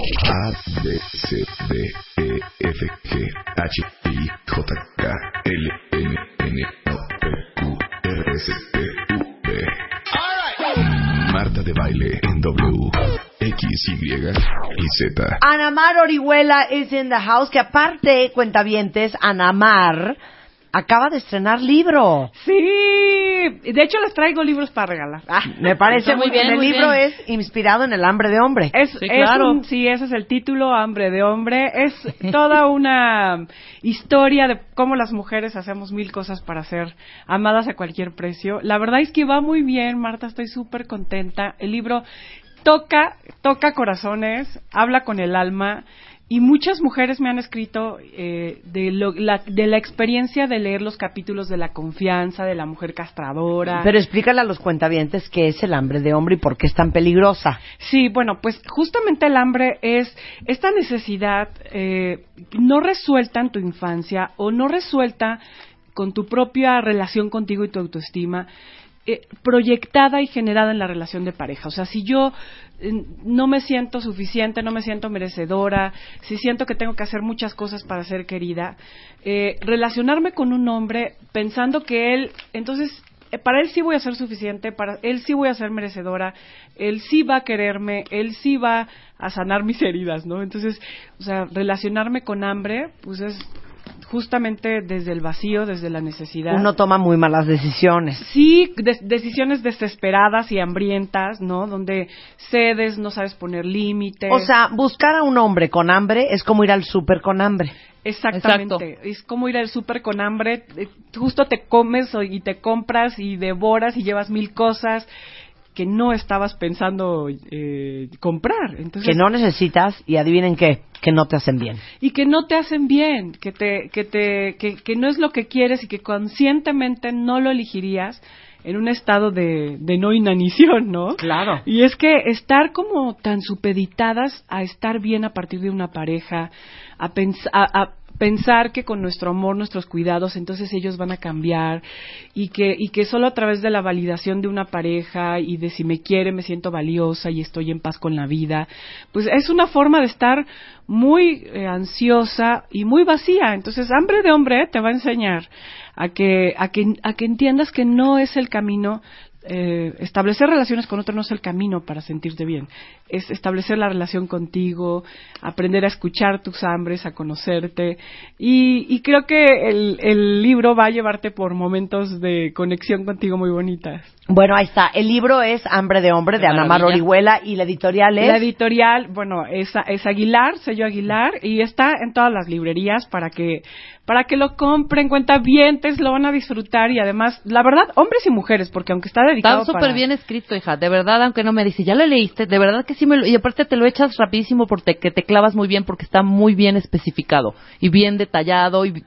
A, B, C, D, E, F, G, H, I, J, K, L, M, N, O, P, Q, R, S, T, U, V. Marta de baile en W, X, Y y Z. Anamar Orihuela is in the house, que aparte, cuentavientes, Anamar acaba de estrenar libro. Sí, de hecho les traigo libros para regalar. Ah, Me parece Está muy bien. bien, El muy libro bien. es inspirado en el hambre de hombre. Es, Sí, es claro. un- sí, ese es el título, Hambre de Hombre. Es toda una historia de cómo las mujeres hacemos mil cosas para ser amadas a cualquier precio. La verdad es que va muy bien, Marta, estoy súper contenta. El libro toca, toca corazones, habla con el alma. Y muchas mujeres me han escrito eh, de, lo- la, de la experiencia de leer los capítulos de la confianza, de la mujer castradora. Pero explícale a los cuentavientes qué es el hambre de hombre y por qué es tan peligrosa. Sí, bueno, pues justamente el hambre es esta necesidad eh, no resuelta en tu infancia o no resuelta con tu propia relación contigo y tu autoestima, eh, proyectada y generada en la relación de pareja. O sea, si yo eh, no me siento suficiente, no me siento merecedora, si siento que tengo que hacer muchas cosas para ser querida, eh, relacionarme con un hombre pensando que él, entonces eh, para él sí voy a ser suficiente, para él sí voy a ser merecedora, él sí va a quererme, él sí va a sanar mis heridas, ¿no? Entonces, o sea, relacionarme con hambre, pues es justamente desde el vacío, desde la necesidad. Uno toma muy malas decisiones. Sí, de- decisiones desesperadas y hambrientas, ¿no? Donde cedes, no sabes poner límites. O sea, buscar a un hombre con hambre es como ir al súper con hambre. Exactamente. Es como ir al súper con hambre. eh, Justo te comes o- y te compras y devoras y llevas mil cosas que no estabas pensando eh, comprar. Entonces, Que no necesitas y adivinen qué, que no te hacen bien. y que no te hacen bien, que te, que te, que, que no es lo que quieres y que conscientemente no lo elegirías en un estado de, de no inanición, ¿no? Claro. Y es que estar como tan supeditadas a estar bien a partir de una pareja, a, a- a pensar que con nuestro amor, nuestros cuidados, entonces ellos van a cambiar y que, y que solo a través de la validación de una pareja y de si me quiere me siento valiosa y estoy en paz con la vida, pues es una forma de estar muy eh, ansiosa y muy vacía. Entonces, hambre de hombre te va a enseñar a que, a que, a que entiendas que no es el camino eh, establecer relaciones con otro no es el camino para sentirte bien. Es establecer la relación contigo, aprender a escuchar tus hambres, a conocerte. Y, y creo que el, el libro va a llevarte por momentos de conexión contigo muy bonitas. Bueno, ahí está. El libro es Hambre de hombre de Ana Mar. Orihuela y la editorial es La editorial, bueno, es, es Aguilar, sello Aguilar, y está en todas las librerías para que, para que lo compren, cuentavientes, lo van a disfrutar y además, la verdad, hombres y mujeres, porque aunque está dedicado Está súper para- bien escrito, hija. De verdad, aunque no me dice, ya lo leíste, de verdad que sí me lo... Y aparte te lo echas rapidísimo porque que te clavas muy bien porque está muy bien especificado y bien detallado y,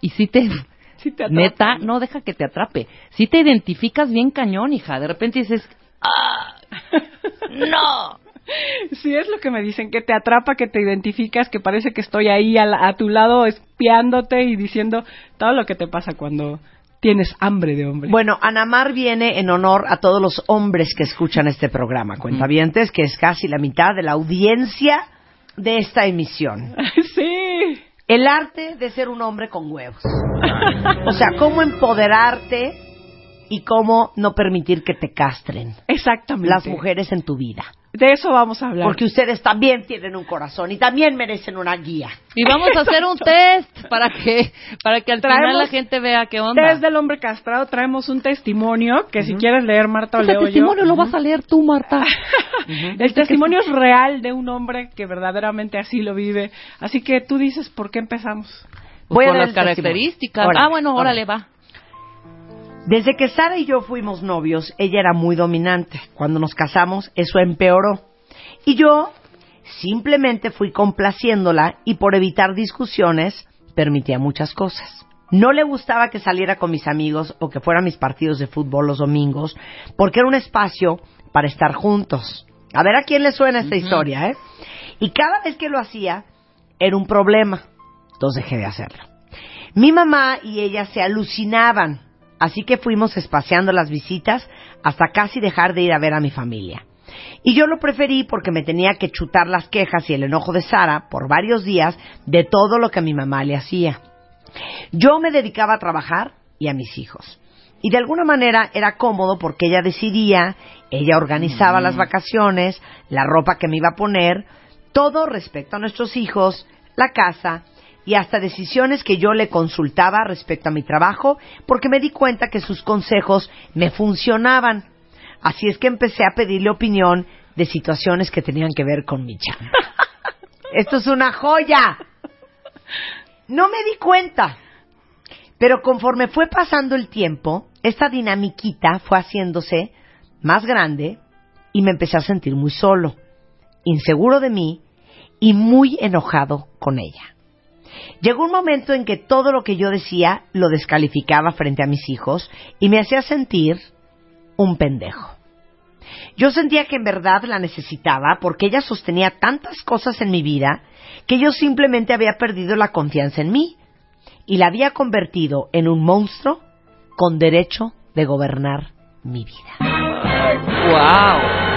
y sí te... Sí te Neta, no deja que te atrape. Si te identificas bien cañón, hija. De repente dices, ¡ah! ¡No! Sí, es lo que me dicen, que te atrapa, que te identificas, que parece que estoy ahí a, la- a tu lado espiándote y diciendo todo lo que te pasa cuando tienes hambre de hombre. Bueno, Anamar viene en honor a todos los hombres que escuchan este programa, cuentavientes, que es casi la mitad de la audiencia de esta emisión. sí. El arte de ser un hombre con huevos. O sea, cómo empoderarte y cómo no permitir que te castren Exactamente. las mujeres en tu vida. De eso vamos a hablar. Porque ustedes también tienen un corazón y también merecen una guía. Y vamos a hacer un test para que para que al final Traemos la gente vea qué onda. Desde el hombre castrado traemos un testimonio que si quieres leer, Marta, o Ese leo yo. testimonio lo vas a leer tú, Marta. El testimonio es real de un hombre que verdaderamente así lo vive. Así que tú dices, ¿por qué empezamos? Voy a Por dar las el testimonio. características. Órale, ah, bueno, órale. órale, va. Desde que Sara y yo fuimos novios, ella era muy dominante. Cuando nos casamos, eso empeoró. Y yo simplemente fui complaciéndola y por evitar discusiones permitía muchas cosas. No le gustaba que saliera con mis amigos o que fuera a mis partidos de fútbol los domingos, porque era un espacio para estar juntos. A ver a quién le suena esta historia, ¿eh? Y cada vez que lo hacía, era un problema. Entonces dejé de hacerlo. Mi mamá y ella se alucinaban, así que fuimos espaciando las visitas hasta casi dejar de ir a ver a mi familia. Y yo lo preferí porque me tenía que chutar las quejas y el enojo de Sara por varios días de todo lo que mi mamá le hacía. Yo me dedicaba a trabajar y a mis hijos. Y de alguna manera era cómodo porque ella decidía, ella organizaba las vacaciones, la ropa que me iba a poner, todo respecto a nuestros hijos, la casa y hasta decisiones que yo le consultaba respecto a mi trabajo porque me di cuenta que sus consejos me funcionaban. Así es que empecé a pedirle opinión de situaciones que tenían que ver con mi chamba. Esto es una joya. No me di cuenta. Pero conforme fue pasando el tiempo, esta dinamiquita fue haciéndose más grande y me empecé a sentir muy solo, inseguro de mí y muy enojado con ella. Llegó un momento en que todo lo que yo decía lo descalificaba frente a mis hijos y me hacía sentir un pendejo. Yo sentía que en verdad la necesitaba porque ella sostenía tantas cosas en mi vida que yo simplemente había perdido la confianza en mí y la había convertido en un monstruo con derecho de gobernar mi vida. ¡Wow!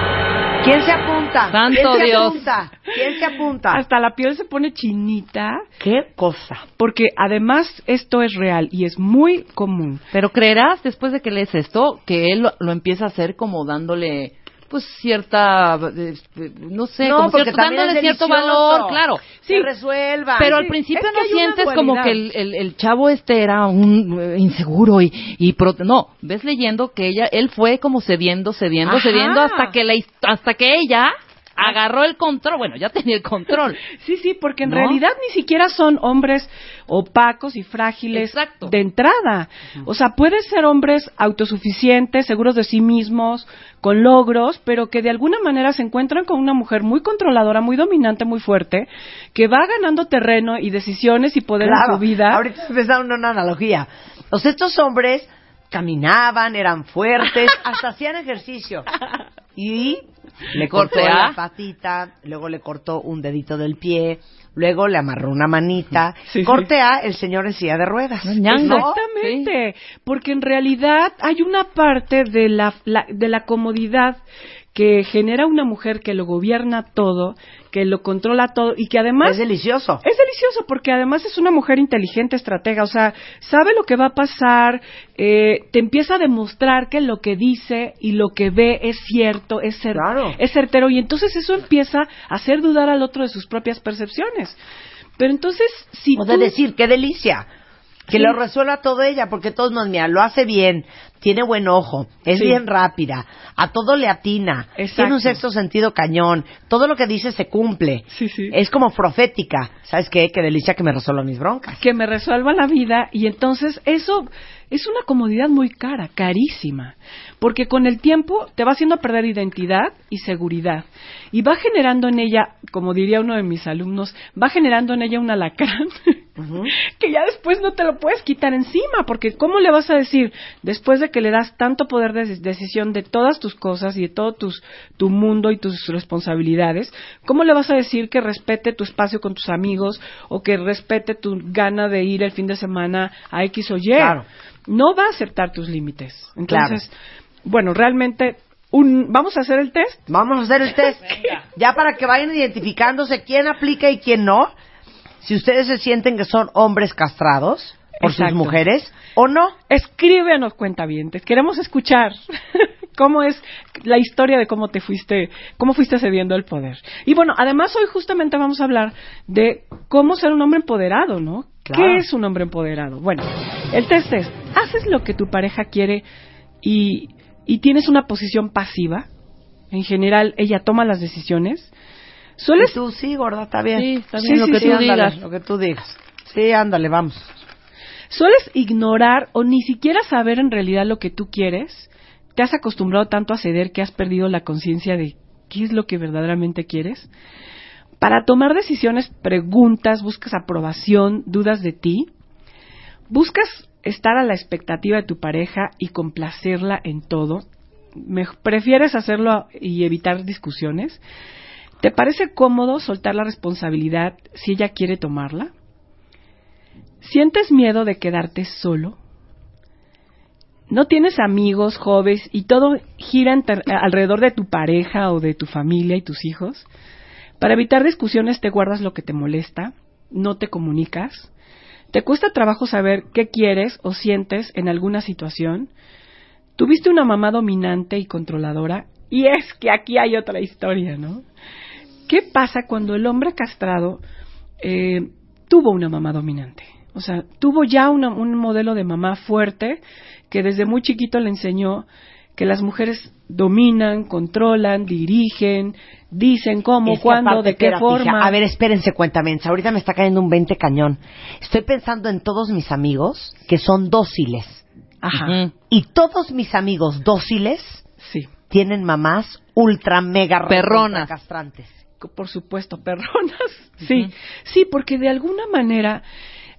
¿Quién se apunta? Santo ¿Quién se Dios. apunta? ¿Quién se apunta? Hasta la piel se pone chinita, ¿Qué cosa? porque además esto es real y es muy común. Pero creerás, después de que lees esto, que él lo, lo empieza a hacer como dándole, pues, cierta, eh, eh, no sé, No, como porque cierto, dándole cierto valor, claro. Se resuelva. Pero al sí, principio es que no sientes como que el, el, el chavo este era un eh, inseguro y, y pro- no, ves leyendo que ella, él fue como cediendo, cediendo, Ajá. cediendo hasta que la, hasta que ella agarró el control, bueno, ya tenía el control. Sí, sí, porque en ¿No? realidad ni siquiera son hombres opacos y frágiles Exacto. de entrada. O sea, pueden ser hombres autosuficientes, seguros de sí mismos, con logros, pero que de alguna manera se encuentran con una mujer muy controladora, muy dominante, muy fuerte, que va ganando terreno y decisiones y poder Claro, en su vida. Ahorita en una analogía. O sea, estos hombres caminaban, eran fuertes, hasta hacían ejercicio. Y le cortó la patita, luego le cortó un dedito del pie, luego le amarró una manita. Sí, sí. Corte A, el señor en silla de ruedas. Exactamente, porque en realidad hay una parte de la, la- de la comodidad que genera una mujer que lo gobierna todo, que lo controla todo y que además Es delicioso. es delicioso porque además es una mujer inteligente, estratega, o sea, sabe lo que va a pasar, eh, te empieza a demostrar que lo que dice y lo que ve es cierto, es, cer- Claro. es certero y entonces eso empieza a hacer dudar al otro de sus propias percepciones. Pero entonces, si O de tú- decir, qué delicia. Que Sí. lo resuelva todo ella, porque todos nos, mira, lo hace bien, tiene buen ojo, es Sí. bien rápida, a todo le atina, Exacto. tiene un sexto sentido cañón, todo lo que dice se cumple. Sí, sí. Es como profética. ¿Sabes qué? Qué delicia que me resuelva mis broncas. que me resuelva la vida y entonces eso es una comodidad muy cara, carísima, porque con el tiempo te va haciendo perder identidad y seguridad y va generando en ella, como diría uno de mis alumnos, va generando en ella un alacrán que ya después no te lo puedes quitar encima, porque ¿cómo le vas a decir después de que le das tanto poder de decisión de todas tus cosas y de todo tus, tu mundo y tus responsabilidades, cómo le vas a decir que respete tu espacio con tus amigos o que respete tu gana de ir el fin de semana a X o Y? Claro. No va a aceptar tus límites. Entonces, bueno, realmente un, vamos a hacer el test. Vamos a hacer el test. Ya para que vayan identificándose quién aplica y quién no. Si ustedes se sienten que son hombres castrados por sus mujeres o no. Escríbenos, cuentavientes. Queremos escuchar cómo es la historia de cómo te fuiste, cómo fuiste cediendo el poder. Y bueno, además hoy justamente vamos a hablar de cómo ser un hombre empoderado, ¿no? Claro. ¿Qué es un hombre empoderado? Bueno, el test es, ¿haces lo que tu pareja quiere y, y tienes una posición pasiva? En general, ella toma las decisiones. ¿Sueles Y tú sí, gorda, está bien. Sí, está bien, lo que tú ándale, digas. Lo que tú digas. Sí, ándale, vamos. ¿Sueles ignorar o ni siquiera saber en realidad lo que tú quieres? ¿Te has acostumbrado tanto a ceder que has perdido la conciencia de qué es lo que verdaderamente quieres? Para tomar decisiones, preguntas, buscas aprobación, dudas de ti. ¿Buscas estar a la expectativa de tu pareja y complacerla en todo? Me- ¿Prefieres hacerlo y evitar discusiones? ¿Te parece cómodo soltar la responsabilidad si ella quiere tomarla? ¿Sientes miedo de quedarte solo? no tienes amigos, jóvenes y todo gira alrededor de tu pareja o de tu familia y tus hijos, para evitar discusiones te guardas lo que te molesta, no te comunicas, te cuesta trabajo saber qué quieres o sientes en alguna situación, tuviste una mamá dominante y controladora, y es que aquí hay otra historia, ¿no? ¿Qué pasa cuando el hombre castrado eh, tuvo una mamá dominante? O sea, tuvo ya una- un modelo de mamá fuerte que desde muy chiquito le enseñó que las mujeres dominan, controlan, dirigen, dicen cómo, Es que cuándo, de qué forma. A ver, espérense, cuéntame. Ahorita me está cayendo un 20 cañón. Estoy pensando en todos mis amigos que son dóciles. Ajá. Y todos mis amigos dóciles sí. tienen mamás ultra mega Perronas. castrantes. Por supuesto, perronas. Sí, sí, porque de alguna manera,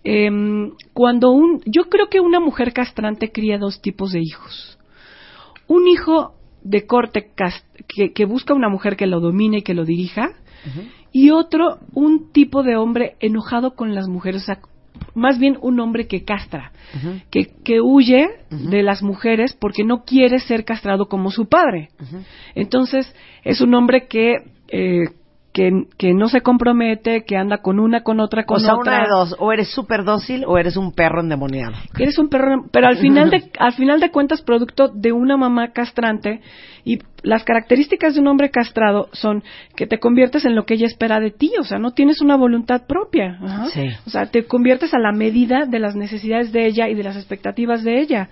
em, cuando un, yo creo que una mujer castrante cría dos tipos de hijos. Un hijo de corte que busca una mujer que lo domine y que lo dirija, y otro, un tipo de hombre enojado con las mujeres, o sea, más bien un hombre que castra, que, que huye de las mujeres porque no quiere ser castrado como su padre. Entonces, es un hombre que, eh, que, que no se compromete, que anda con una, con otra, con o sea, otra. una de dos. O eres súper dócil o eres un perro endemoniado. Eres un perro, pero al final de al final de cuentas producto de una mamá castrante y las características de un hombre castrado son que te conviertes en lo que ella espera de ti, o sea, no tienes una voluntad propia, Ajá. Sí. o sea, te conviertes a la medida de las necesidades de ella y de las expectativas de ella.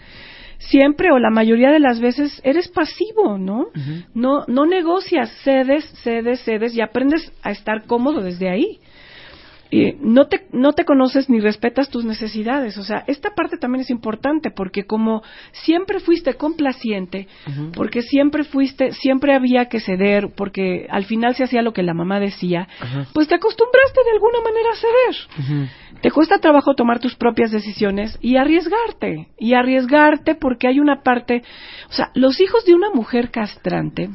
Siempre o la mayoría de las veces eres pasivo, ¿no? No no negocias, cedes, cedes, cedes y aprendes a estar cómodo desde ahí no te no te conoces ni respetas tus necesidades. O sea esta parte también es importante porque como siempre fuiste complaciente porque siempre fuiste siempre había que ceder porque al final se hacía lo que la mamá decía pues te acostumbraste de alguna manera a ceder. Te cuesta trabajo tomar tus propias decisiones y arriesgarte y arriesgarte porque hay una parte o sea los hijos de una mujer castrante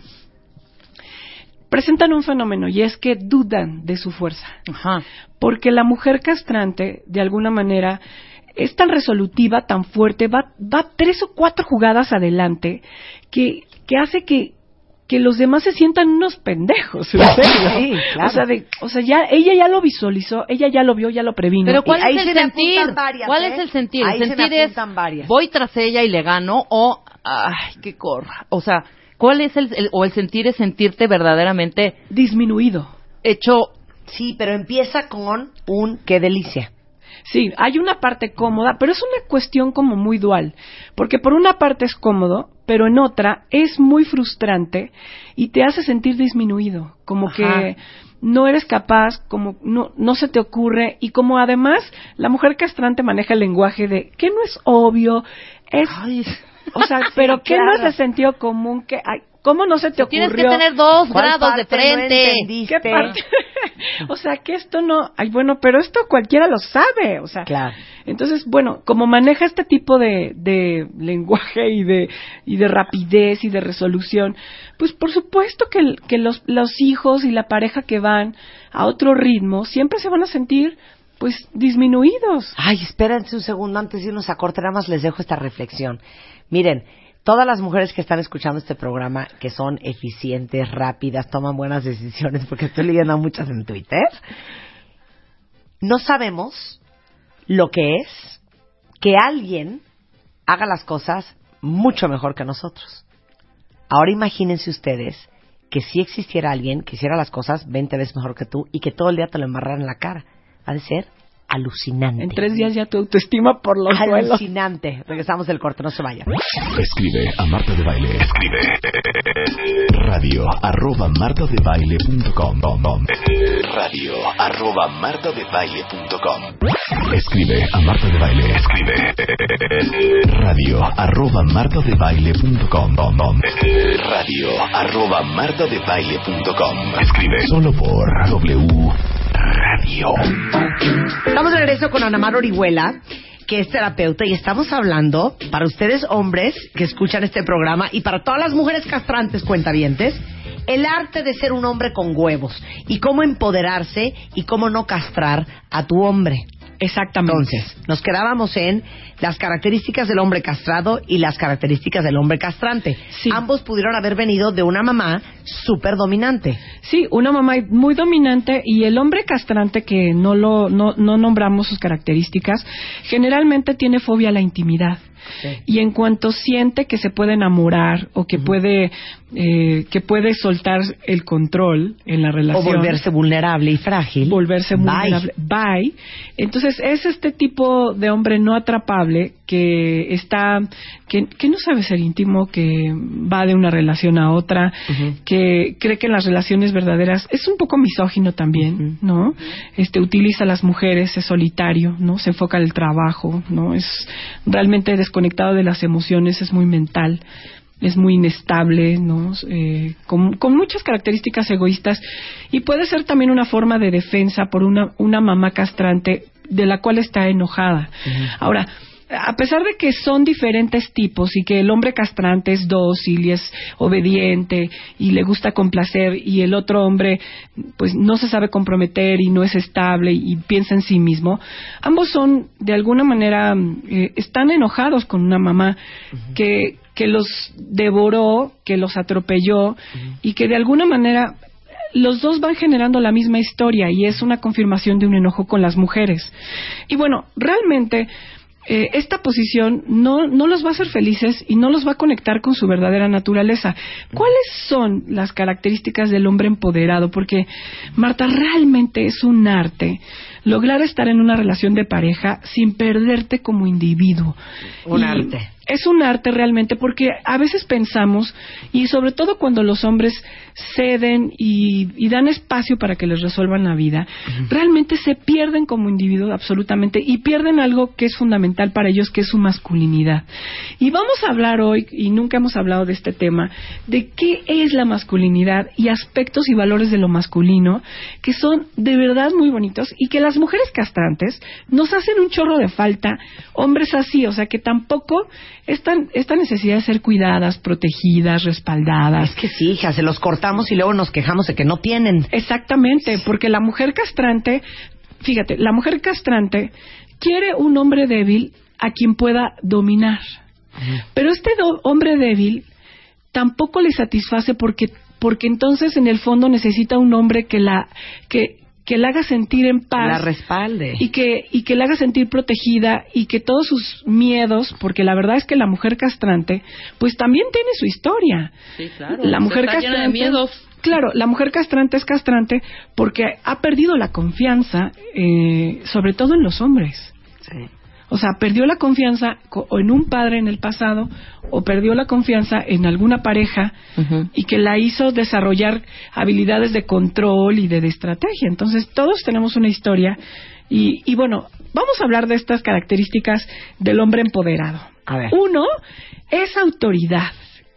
presentan un fenómeno y es que dudan de su fuerza Ajá. porque la mujer castrante, de alguna manera, es tan resolutiva, tan fuerte, va, va tres o cuatro jugadas adelante, que, que hace que, que los demás se sientan unos pendejos, en serio. Sí, claro. O sea, de- o sea, ya, ella ya lo visualizó, ella ya lo vio, ya lo previno. Pero ¿cuál es el sentir? varias, ¿Cuál ¿eh? es el sentir? Ahí el se me sentir es apuntan varias. voy tras ella y le gano o ay, qué corra. O sea, ¿cuál es el, el- o el sentir es sentirte verdaderamente Disminuido. hecho Sí, pero empieza con un qué delicia. Sí, hay una parte cómoda, pero es una cuestión como muy dual, porque por una parte es cómodo, pero en otra es muy frustrante y te hace sentir disminuido, como Ajá. que no eres capaz, como no, no se te ocurre y como además la mujer castrante maneja el lenguaje de que no es obvio, es, ay, o sea, pero que no es de sentido común, que, ay, ¿cómo no se te ocurrió? tienes que tener dos ¿Cuál grados de no frente. entendiste? ¿Qué parte? o sea, que esto no, ay, bueno, pero esto cualquiera lo sabe, o sea, Claro. entonces, bueno, como maneja este tipo de, de lenguaje y de, y de rapidez y de resolución, pues por supuesto que, el- que los, los hijos y la pareja que van a otro ritmo siempre se van a sentir, pues, disminuidos. Ay, espérense un segundo antes de irnos a corte, nada más les dejo esta reflexión. Miren, todas las mujeres que están escuchando este programa, que son eficientes, rápidas, toman buenas decisiones, porque estoy leyendo a muchas en Twitter, no sabemos lo que es que alguien haga las cosas mucho mejor que nosotros. Ahora imagínense ustedes que si existiera alguien que hiciera las cosas 20 veces mejor que tú y que todo el día te lo embarraran en la cara. Ha de ser alucinante. En tres días ya tu autoestima por los suelos. Alucinante. Regresamos del corte, no se vayan. Escribe a Marta de Baile. Escribe radio arroba martadebaile.com radio arroba martadebaile.com Escribe a Marta de Baile. Escribe radio arroba martadebaile.com radio arroba martadebaile.com Escribe solo por W Radio. Estamos de regreso con Ana Mar Orihuela, que es terapeuta, y estamos hablando para ustedes hombres que escuchan este programa y para todas las mujeres castrantes cuentavientes, el arte de ser un hombre con huevos y cómo empoderarse y cómo no castrar a tu hombre. Exactamente. Entonces, nos quedábamos en las características del hombre castrado y las características del hombre castrante. Sí. Ambos pudieron haber venido de una mamá súper dominante. Sí, una mamá muy dominante y el hombre castrante que no lo no, no nombramos sus características, generalmente tiene fobia a la intimidad. Y en cuanto siente que se puede enamorar o que puede eh, que puede soltar el control en la O relación volverse vulnerable y frágil. volverse Bye. vulnerable. Bye. Entonces es este tipo de hombre no atrapable que está, que, que no sabe ser íntimo, que va de una relación a otra, que cree que en las relaciones verdaderas es un poco misógino también, ¿no? Este utiliza a las mujeres, es solitario, ¿no? Se enfoca en el trabajo, ¿no? Es realmente desconectado de las emociones, es muy mental es muy inestable, ¿no? Eh, con, con muchas características egoístas y puede ser también una forma de defensa por una, una mamá castrante de la cual está enojada. Ahora, a pesar de que son diferentes tipos y que el hombre castrante es dócil y es obediente y le gusta complacer y el otro hombre pues no se sabe comprometer y no es estable y piensa en sí mismo, ambos son de alguna manera eh, están enojados con una mamá que que los devoró, que los atropelló y que de alguna manera los dos van generando la misma historia y es una confirmación de un enojo con las mujeres. Y bueno, realmente eh, esta posición no, no los va a hacer felices y no los va a conectar con su verdadera naturaleza. ¿Cuáles son las características del hombre empoderado? Porque, Marta, realmente es un arte lograr estar en una relación de pareja sin perderte como individuo. Un Y arte. Es un arte realmente porque a veces pensamos, y sobre todo cuando los hombres ceden y, y dan espacio para que les resuelvan la vida, realmente se pierden como individuos absolutamente y pierden algo que es fundamental para ellos, que es su masculinidad. Y vamos a hablar hoy, y nunca hemos hablado de este tema, de qué es la masculinidad y aspectos y valores de lo masculino que son de verdad muy bonitos y que las mujeres castrantes nos hacen un chorro de falta, hombres así, o sea que tampoco esta, esta necesidad de ser cuidadas, protegidas, respaldadas. Es que sí, hija, se los cortamos y luego nos quejamos de que no tienen. Exactamente, porque la mujer castrante, fíjate, la mujer castrante quiere un hombre débil a quien pueda dominar. Pero este do- hombre débil tampoco le satisface porque porque entonces en el fondo necesita un hombre que la que que la haga sentir en paz La respalde. y que y que la haga sentir protegida y que todos sus miedos, porque la verdad es que la mujer castrante pues también tiene su historia. Sí, claro. La mujer Está llena de castrante miedos. Claro, la mujer castrante es castrante porque ha perdido la confianza, eh, sobre todo en los hombres. Sí. O sea, perdió la confianza co- o en un padre en el pasado o perdió la confianza en alguna pareja y que la hizo desarrollar habilidades de control y de, de estrategia. Entonces, todos tenemos una historia y, y bueno, vamos a hablar de estas características del hombre empoderado. A ver. Uno es autoridad.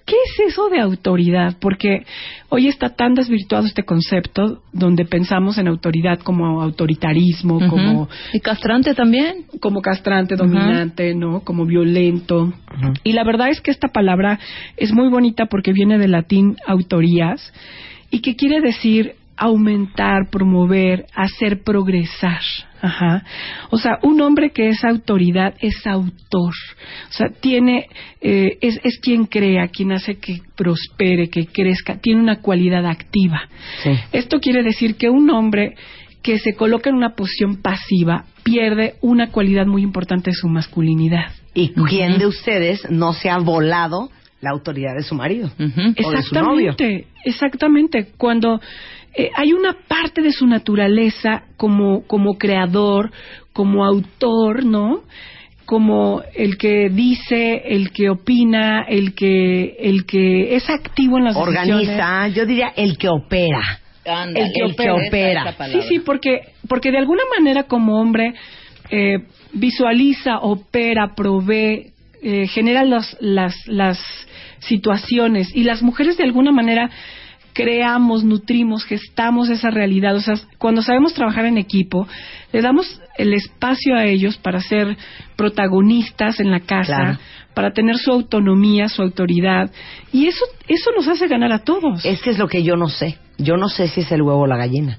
¿Qué es eso de autoridad? Porque hoy está tan desvirtuado este concepto donde pensamos en autoridad como autoritarismo, como Y castrante también. como castrante, dominante, ¿no? Como violento. Y la verdad es que esta palabra es muy bonita porque viene del latín autorías y que quiere decir aumentar, promover, hacer progresar. Ajá. O sea, un hombre que es autoridad es autor. O sea, tiene, eh, es, es quien crea, quien hace que prospere, que crezca, tiene una cualidad activa. Sí. Esto quiere decir que un hombre que se coloca en una posición pasiva pierde una cualidad muy importante de su masculinidad. ¿Y quién de ustedes no se ha volado la autoridad de su marido? O de su novio. Exactamente, exactamente. Cuando eh, hay una parte de su naturaleza como, como creador, como autor, ¿no? Como el que dice, el que opina, el que, el que es activo en las decisiones. Organiza, yo diría el que opera. El que opera. Sí, sí, porque, porque de alguna manera como hombre eh, visualiza, opera, provee, eh, genera los- las, las situaciones y las mujeres de alguna manera creamos, nutrimos, gestamos esa realidad. O sea, cuando sabemos trabajar en equipo, le damos el espacio a ellos para ser protagonistas en la casa, Claro. para tener su autonomía, su autoridad. Y eso, eso nos hace ganar a todos. Es que es lo que yo no sé. Yo no sé si es el huevo o la gallina.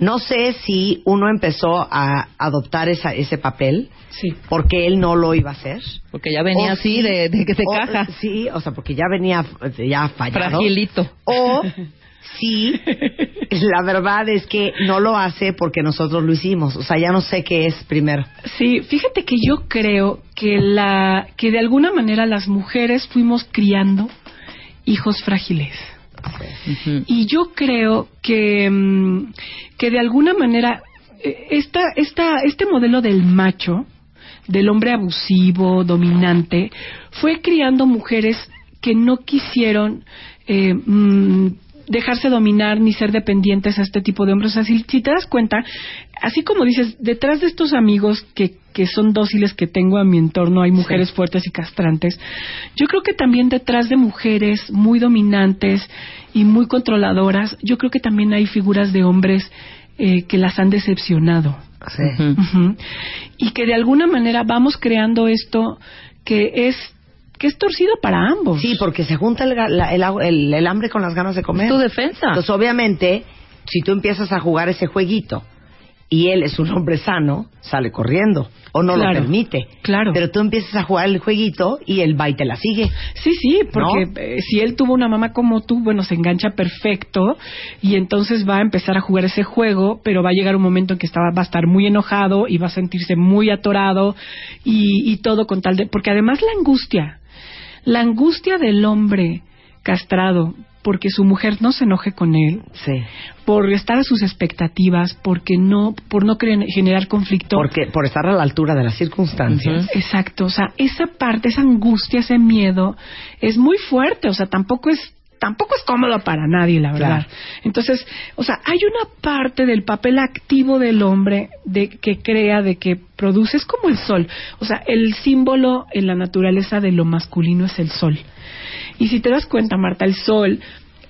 No sé si uno empezó a adoptar esa, ese papel Sí. porque él no lo iba a hacer. Porque ya venía O así sí, de, de que se o- caja. Sí, o sea, porque ya venía ya fallado. Fragilito. O sí, la verdad es que no lo hace porque nosotros lo hicimos. O sea, ya no sé qué es primero. Sí, fíjate que yo creo que la que de alguna manera las mujeres fuimos criando hijos frágiles. Y yo creo que, mm, que de alguna manera eh, esta, esta, este modelo del macho, del hombre abusivo, dominante, fue criando mujeres que no quisieron eh, mm, dejarse dominar ni ser dependientes a este tipo de hombres. O sea, si, si te das cuenta, así como dices, detrás de estos amigos que, que son dóciles que tengo a mi entorno, hay mujeres fuertes y castrantes. Yo creo que también detrás de mujeres muy dominantes y muy controladoras, yo creo que también hay figuras de hombres eh, que las han decepcionado. Ujú. Y que de alguna manera vamos creando esto que es que es torcido para ambos. Sí, porque se junta el, la- el, agu- el- el hambre con las ganas de comer. Tu defensa. Entonces, obviamente, si tú empiezas a jugar ese jueguito y él es un hombre sano, sale corriendo o no Claro, lo permite. claro. Pero tú empiezas a jugar el jueguito y él va y te la sigue. Sí, sí, porque ¿No? eh, si él tuvo una mamá como tú, bueno, se engancha perfecto y entonces va a empezar a jugar ese juego, pero va a llegar un momento en que estaba, va a estar muy enojado y va a sentirse muy atorado y, y todo con tal de... Porque además la angustia, la angustia del hombre castrado porque su mujer no se enoje con él, Sí. por estar a sus expectativas, porque no, por no generar conflicto. Porque, por estar a la altura de las circunstancias. Exacto, o sea, esa parte, esa angustia, ese miedo es muy fuerte, o sea, tampoco es tampoco es cómodo para nadie, la verdad. Claro. Entonces, o sea, hay una parte del papel activo del hombre de que crea, de que produce, es como el sol. O sea, el símbolo en la naturaleza de lo masculino es el sol. Y si te das cuenta, Marta, el sol,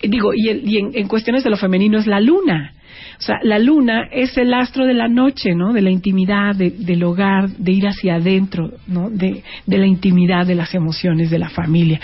digo, y, el- y en, en cuestiones de lo femenino es la luna. O sea, la luna es el astro de la noche, ¿no? De la intimidad, de- del hogar, de ir hacia adentro, ¿no? De, de la intimidad, de las emociones, de la familia.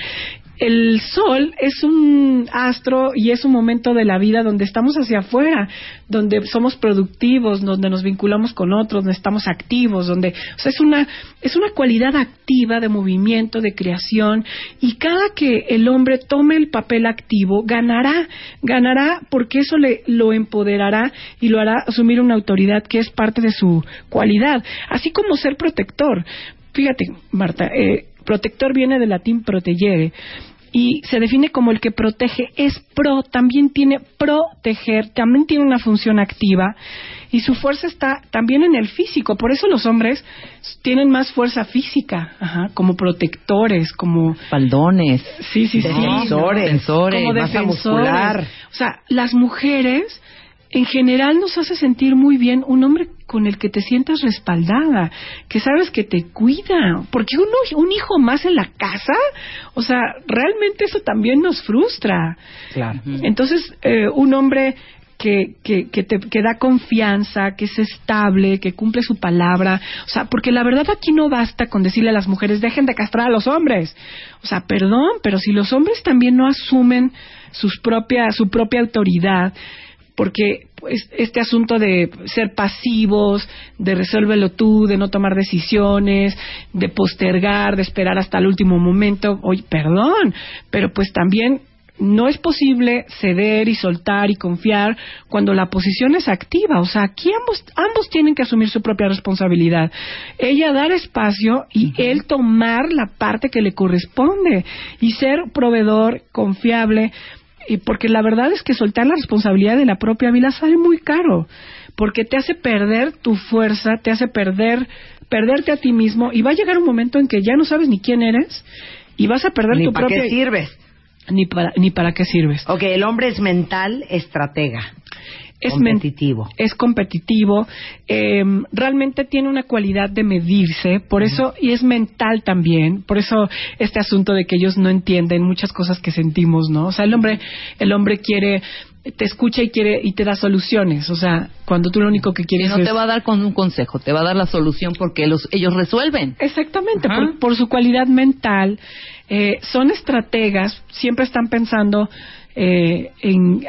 El sol es un astro y es un momento de la vida donde estamos hacia afuera, donde somos productivos, donde nos vinculamos con otros, donde estamos activos, donde, o sea, es una, es una cualidad activa de movimiento, de creación, y cada que el hombre tome el papel activo, ganará, ganará porque eso le, lo empoderará y lo hará asumir una autoridad que es parte de su cualidad, así como ser protector. Fíjate, Marta, eh, protector viene del latín protegere y se define como el que protege. Es pro, también tiene proteger, también tiene una función activa y su fuerza está también en el físico. Por eso los hombres tienen más fuerza física, ajá, como protectores, como Faldones. Sí, sí, sí. Defensores. Defensores, Como masa defensores. muscular. O sea, las mujeres en general nos hace sentir muy bien un hombre con el que te sientas respaldada, que sabes que te cuida, porque uno, un hijo más en la casa, o sea, realmente eso también nos frustra. Claro. Entonces, eh, un hombre que, que, que, te, que da confianza, que es estable, que cumple su palabra. O sea, porque la verdad aquí no basta con decirle a las mujeres, dejen de castrar a los hombres. O sea, perdón, pero si los hombres también no asumen sus propia, su propia autoridad, porque pues, este asunto de ser pasivos, de resuélvelo tú, de no tomar decisiones, de postergar, de esperar hasta el último momento, oye, perdón, pero pues también no es posible ceder y soltar y confiar cuando la posición es activa. O sea, aquí ambos, ambos tienen que asumir su propia responsabilidad. Ella dar espacio y él tomar la parte que le corresponde y ser proveedor confiable. Y porque la verdad es que soltar la responsabilidad de la propia vida sale muy caro, porque te hace perder tu fuerza, te hace perder perderte a ti mismo y va a llegar un momento en que ya no sabes ni quién eres y vas a perder Ni tu para propia qué sirves. ni para ni para qué sirves. Ok, el hombre es mental, estratega. Es competitivo. es competitivo, eh, realmente tiene una cualidad de medirse, por eso, y es mental también, por eso este asunto de que ellos no entienden muchas cosas que sentimos, ¿no? O sea, el hombre, el hombre quiere, te escucha y quiere, y te da soluciones, o sea, cuando tú lo único que Y quieres no es... te va a dar con un consejo, te va a dar la solución porque los, ellos resuelven. Exactamente, por, por su cualidad mental, eh, son estrategas, siempre están pensando eh, en,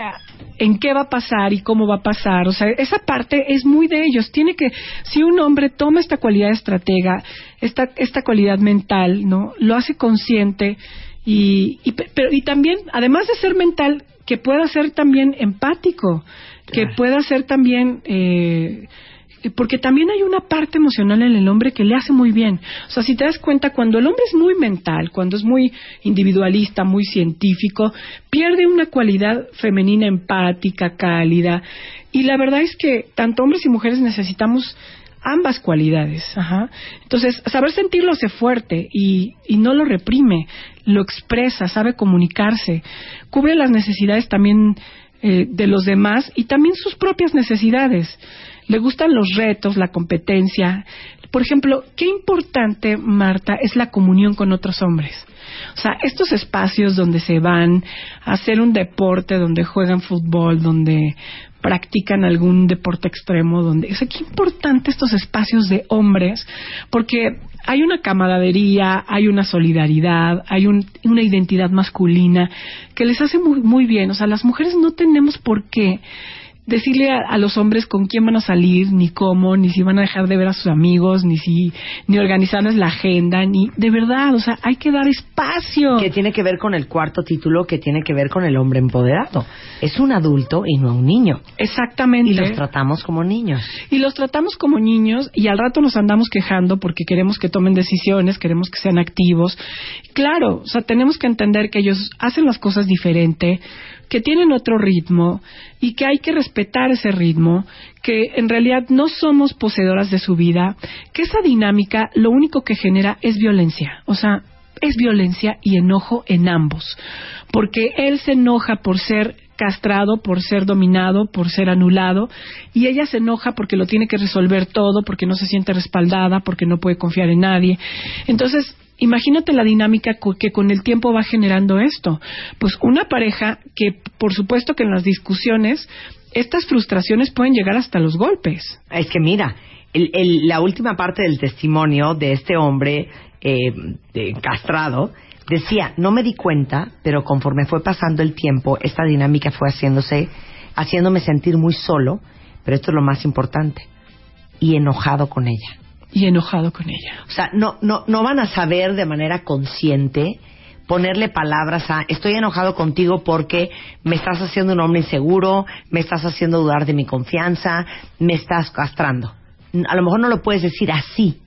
en qué va a pasar y cómo va a pasar. O sea, esa parte es muy de ellos. Tiene que, si un hombre toma esta cualidad de estratega, esta, esta cualidad mental, ¿no? Lo hace consciente y, y, pero, y también, además de ser mental, que pueda ser también empático, que pueda ser también eh, porque también hay una parte emocional en el hombre que le hace muy bien. O sea, si te das cuenta, cuando el hombre es muy mental, cuando es muy individualista, muy científico, pierde una cualidad femenina empática, cálida. Y la verdad es que tanto hombres y mujeres necesitamos ambas cualidades. Ajá. Entonces, saber sentirlo hace fuerte y, y no lo reprime, lo expresa, sabe comunicarse, cubre las necesidades también eh, de los demás y también sus propias necesidades le gustan los retos, la competencia. Por ejemplo, qué importante, Marta, es la comunión con otros hombres. O sea, estos espacios donde se van a hacer un deporte, donde juegan fútbol, donde practican algún deporte extremo, donde, o sea, qué importante estos espacios de hombres, porque hay una camaradería, hay una solidaridad, hay una identidad masculina que les hace muy, muy bien. O sea, las mujeres no tenemos por qué decirle a, los hombres con quién van a salir, ni cómo, ni si van a dejar de ver a sus amigos, ni si, ni organizarles la agenda, ni, de verdad, o sea, hay que dar espacio. Que tiene que ver con el cuarto título, que tiene que ver con el hombre empoderado. Es un adulto y no un niño. Exactamente. Y los tratamos como niños. Y los tratamos como niños y al rato nos andamos quejando porque queremos que tomen decisiones, queremos que sean activos. Claro, o sea, tenemos que entender que ellos hacen las cosas diferente, que tienen otro ritmo y que hay que respetar ese ritmo, que en realidad no somos poseedoras de su vida, que esa dinámica lo único que genera es violencia, o sea, es violencia y enojo en ambos, porque él se enoja por ser castrado, por ser dominado, por ser anulado, y ella se enoja porque lo tiene que resolver todo, porque no se siente respaldada, porque no puede confiar en nadie. Entonces, imagínate la dinámica que con el tiempo va generando esto. Pues una pareja que, por supuesto que en las discusiones, estas frustraciones pueden llegar hasta los golpes. Es que mira, la última parte del testimonio de este hombre eh, castrado decía, no me di cuenta, pero conforme fue pasando el tiempo, esta dinámica fue haciéndose, haciéndome sentir muy solo, pero esto es lo más importante, y enojado con ella y enojado con ella. O sea, no, no, no van a saber de manera consciente ponerle palabras a estoy enojado contigo porque me estás haciendo un hombre inseguro, me estás haciendo dudar de mi confianza, me estás castrando. A lo mejor no lo puedes decir así,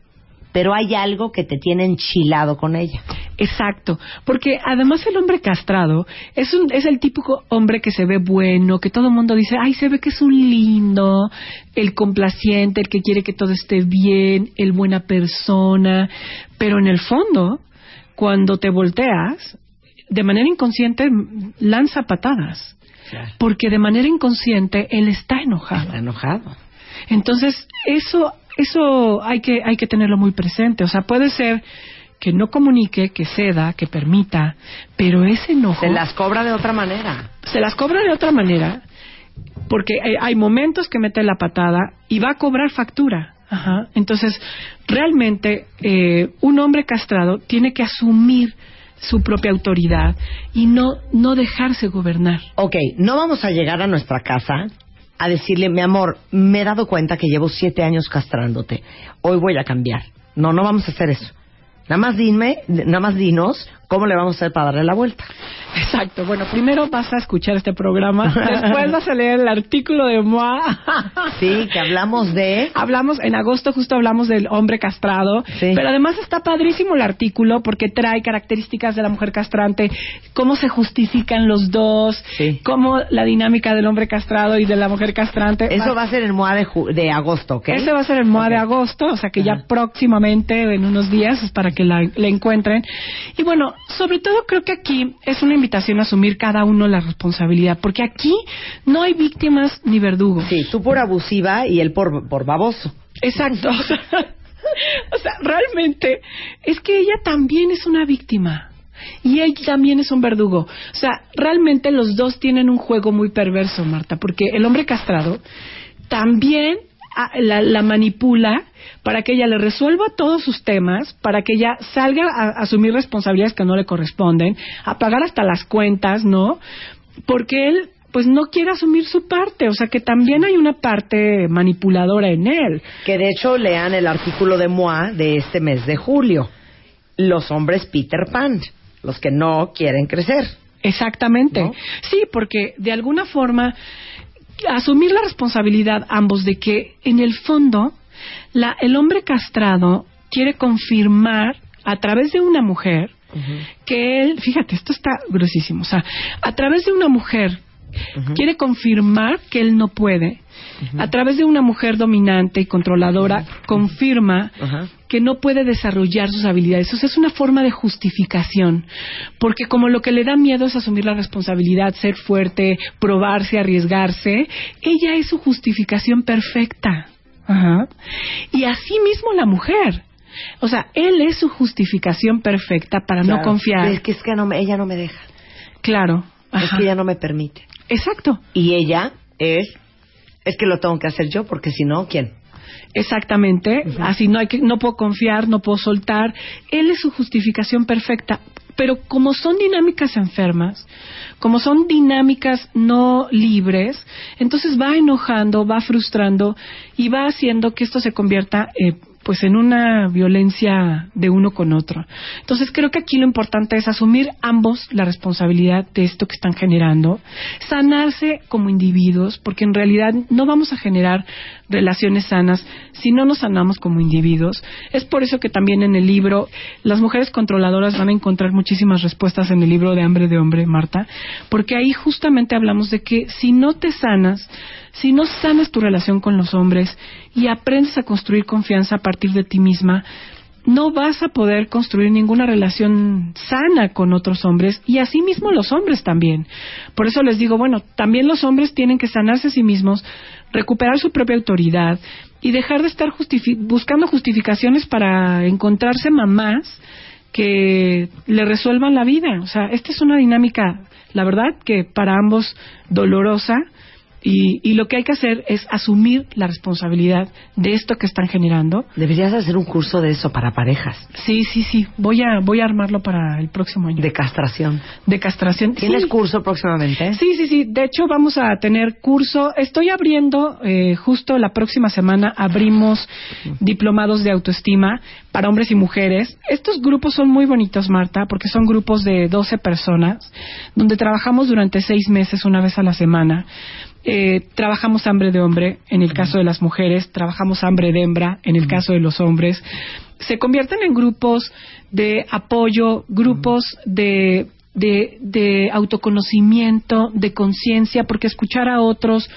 pero hay algo que te tiene enchilado con ella. Exacto, porque además el hombre castrado es, un, es el típico hombre que se ve bueno, que todo el mundo dice, ay, se ve que es un lindo, el complaciente, el que quiere que todo esté bien, el buena persona, pero en el fondo, cuando te volteas, de manera inconsciente lanza patadas, porque de manera inconsciente él está enojado. Está enojado. Entonces, eso eso hay que, hay que tenerlo muy presente. O sea, puede ser que no comunique, que ceda, que permita, pero ese enojo... Se las cobra de otra manera. Se las cobra de otra manera, porque hay, momentos que mete la patada y va a cobrar factura. Ajá. Entonces, realmente, eh, un hombre castrado tiene que asumir su propia autoridad y no, no dejarse gobernar. Ok, no vamos a llegar a nuestra casa a decirle, mi amor, me he dado cuenta que llevo siete años castrándote, hoy voy a cambiar. No, no vamos a hacer eso. Nada más dime, nada más dinos ¿Cómo le vamos a hacer para darle la vuelta? Exacto. Bueno, primero vas a escuchar este programa, después vas a leer el artículo de Moa. sí, que hablamos de... Hablamos, en agosto justo hablamos del hombre castrado, sí. pero además está padrísimo el artículo porque trae características de la mujer castrante, cómo se justifican los dos, sí. cómo la dinámica del hombre castrado y de la mujer castrante. Eso va, a ser el MOA de, de agosto, ¿ok? Ese va a ser el MOA okay. de agosto, o sea que ya próximamente, en unos días, es para que la, la encuentren. Y bueno, sobre todo creo que aquí es una invitación a asumir cada uno la responsabilidad, porque aquí no hay víctimas ni verdugos. Sí, tú por abusiva y él por, por baboso. Exacto. o sea, realmente es que ella también es una víctima. Y él también es un verdugo. O sea, realmente los dos tienen un juego muy perverso, Marta, porque el hombre castrado también la, la, manipula para que ella le resuelva todos sus temas, para que ella salga a, a asumir responsabilidades que no le corresponden, a pagar hasta las cuentas, ¿no? porque él pues no quiere asumir su parte, o sea que también hay una parte manipuladora en él. Que de hecho lean el artículo de MOA de este mes de julio. Los hombres Peter Pan, los que no quieren crecer. Exactamente. ¿No? Sí, porque de alguna forma asumir la responsabilidad ambos de que en el fondo la, el hombre castrado quiere confirmar a través de una mujer que él, fíjate, esto está gruesísimo, o sea, a través de una mujer quiere confirmar que él no puede. A través de una mujer dominante y controladora confirma que no puede desarrollar sus habilidades. O sea, es una forma de justificación. Porque como lo que le da miedo es asumir la responsabilidad, ser fuerte, probarse, arriesgarse, ella es su justificación perfecta. Ajá. Y así mismo la mujer. O sea, él es su justificación perfecta para no confiar. Es que, es que no me- ella no me deja. Claro. Es que ella no me permite. Exacto. Y ella es, es que lo tengo que hacer yo porque si no, ¿quién? Exactamente, así no hay que, no puedo confiar, no puedo soltar. Él es su justificación perfecta. Pero como son dinámicas enfermas, como son dinámicas no libres, entonces va enojando, va frustrando y va haciendo que esto se convierta eh, pues en una violencia de uno con otro. Entonces creo que aquí lo importante es asumir ambos la responsabilidad de esto que están generando, sanarse como individuos, porque en realidad no vamos a generar relaciones sanas si no nos sanamos como individuos. Es por eso que también en el libro las mujeres controladoras van a encontrar muchísimas respuestas en el libro de Hambre de Hombre, Marta, porque ahí justamente hablamos de que si no te sanas, si no sanas tu relación con los hombres y aprendes a construir confianza a partir de ti misma, no vas a poder construir ninguna relación sana con otros hombres y asimismo los hombres también. Por eso les digo, bueno, también los hombres tienen que sanarse a sí mismos, recuperar su propia autoridad y dejar de estar justifi- buscando justificaciones para encontrarse mamás que le resuelvan la vida. O sea, esta es una dinámica, la verdad, que para ambos dolorosa y, y lo que hay que hacer es asumir la responsabilidad de esto que están generando. Deberías hacer un curso de eso para parejas, Sí, sí, sí. Voy a voy a armarlo para el próximo año. de castración. De castración. ¿Tienes Sí. curso próximamente? Sí, sí, sí. De hecho, vamos a tener curso. Estoy abriendo, eh, justo la próxima semana, abrimos diplomados de autoestima para hombres y mujeres. Estos grupos son muy bonitos, Marta, porque son grupos de 12 personas, donde trabajamos durante seis meses, una vez a la semana. Eh, trabajamos hambre de hombre en el caso de las mujeres, trabajamos hambre de hembra en el caso de los hombres. Se convierten en grupos de apoyo, grupos de de, de autoconocimiento, de conciencia, porque escuchar a otros,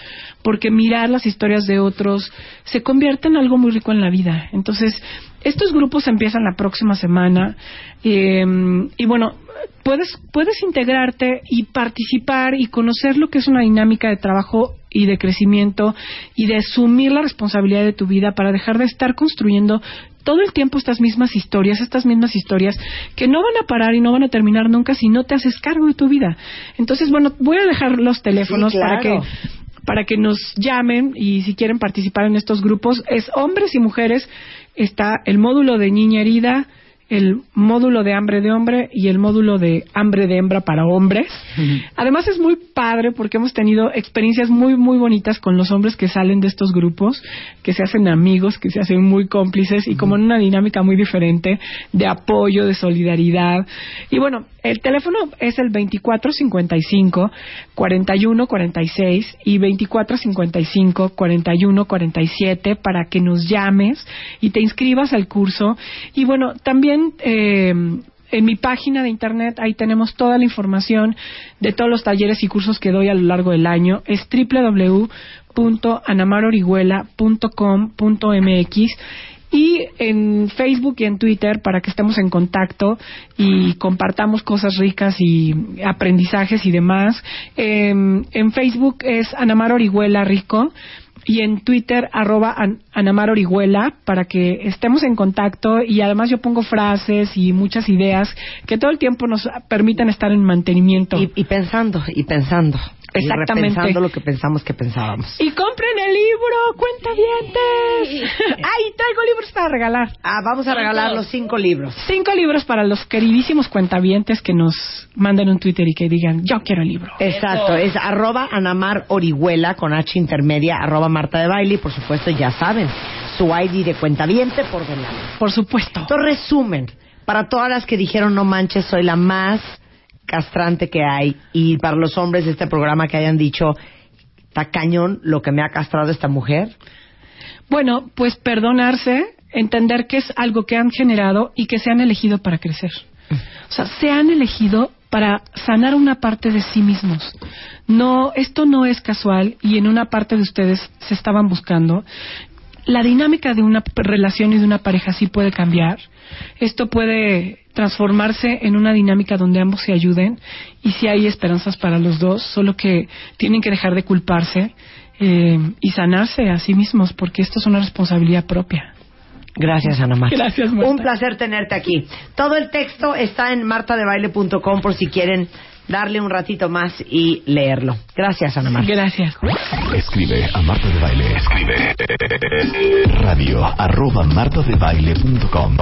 porque mirar las historias de otros, se convierte en algo muy rico en la vida. Entonces, estos grupos empiezan la próxima semana eh, y bueno, puedes, puedes integrarte y participar y conocer lo que es una dinámica de trabajo y de crecimiento y de asumir la responsabilidad de tu vida para dejar de estar construyendo todo el tiempo estas mismas historias, estas mismas historias que no van a parar y no van a terminar nunca si no te haces cargo de tu vida. Entonces, bueno, voy a dejar los teléfonos Sí, para que para que nos llamen y si quieren participar en estos grupos es hombres y mujeres está el módulo de niña herida el módulo de hambre de hombre y el módulo de hambre de hembra para hombres. Además es muy padre porque hemos tenido experiencias muy muy bonitas con los hombres que salen de estos grupos, que se hacen amigos, que se hacen muy cómplices y como en una dinámica muy diferente de apoyo, de solidaridad. Y bueno, el teléfono es el 2455 4146 y 2455 4147 para que nos llames y te inscribas al curso. Y bueno, también eh, en mi página de internet ahí tenemos toda la información de todos los talleres y cursos que doy a lo largo del año. Es www.anamarorihuela.com.mx y en Facebook y en Twitter para que estemos en contacto y compartamos cosas ricas y aprendizajes y demás. Em, en Facebook es Anamar Orihuela Rico y en Twitter arroba An- Anamar Orihuela para que estemos en contacto y además yo pongo frases y muchas ideas que todo el tiempo nos permiten estar en mantenimiento. Y, y pensando, y pensando. Exactamente. Y repensando lo que pensamos que pensábamos. Y compren el libro, cuentavientes. Ay, traigo libros para regalar. Ah, vamos a regalar los cinco libros. Cinco libros para los queridísimos cuentavientes que nos manden un Twitter y que digan, yo quiero el libro. Exacto, es arroba Anamar Orihuela con H intermedia, arroba Marta de Baile y por supuesto ya saben, su ID de cuentaviente por delante. Por supuesto. Entonces resumen, para todas las que dijeron no manches, soy la más castrante que hay y para los hombres de este programa que hayan dicho, está cañón lo que me ha castrado esta mujer. Bueno, pues perdonarse, entender que es algo que han generado y que se han elegido para crecer. O sea, se han elegido para sanar una parte de sí mismos. No, esto no es casual y en una parte de ustedes se estaban buscando. La dinámica de una relación y de una pareja sí puede cambiar. Esto puede transformarse en una dinámica donde ambos se ayuden y sí hay esperanzas para los dos, solo que tienen que dejar de culparse eh, y sanarse a sí mismos porque esto es una responsabilidad propia. Gracias, Ana Marta. Gracias, Marta. Un placer tenerte aquí. Todo el texto está en martadebaile.com por si quieren darle un ratito más y leerlo. Gracias, Ana Marta. Gracias. Escribe a Marta de Baile. Escribe radio arroba martadebaile.com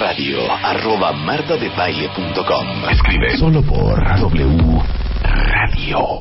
radio arroba martadebaile.com Escribe solo por W Radio.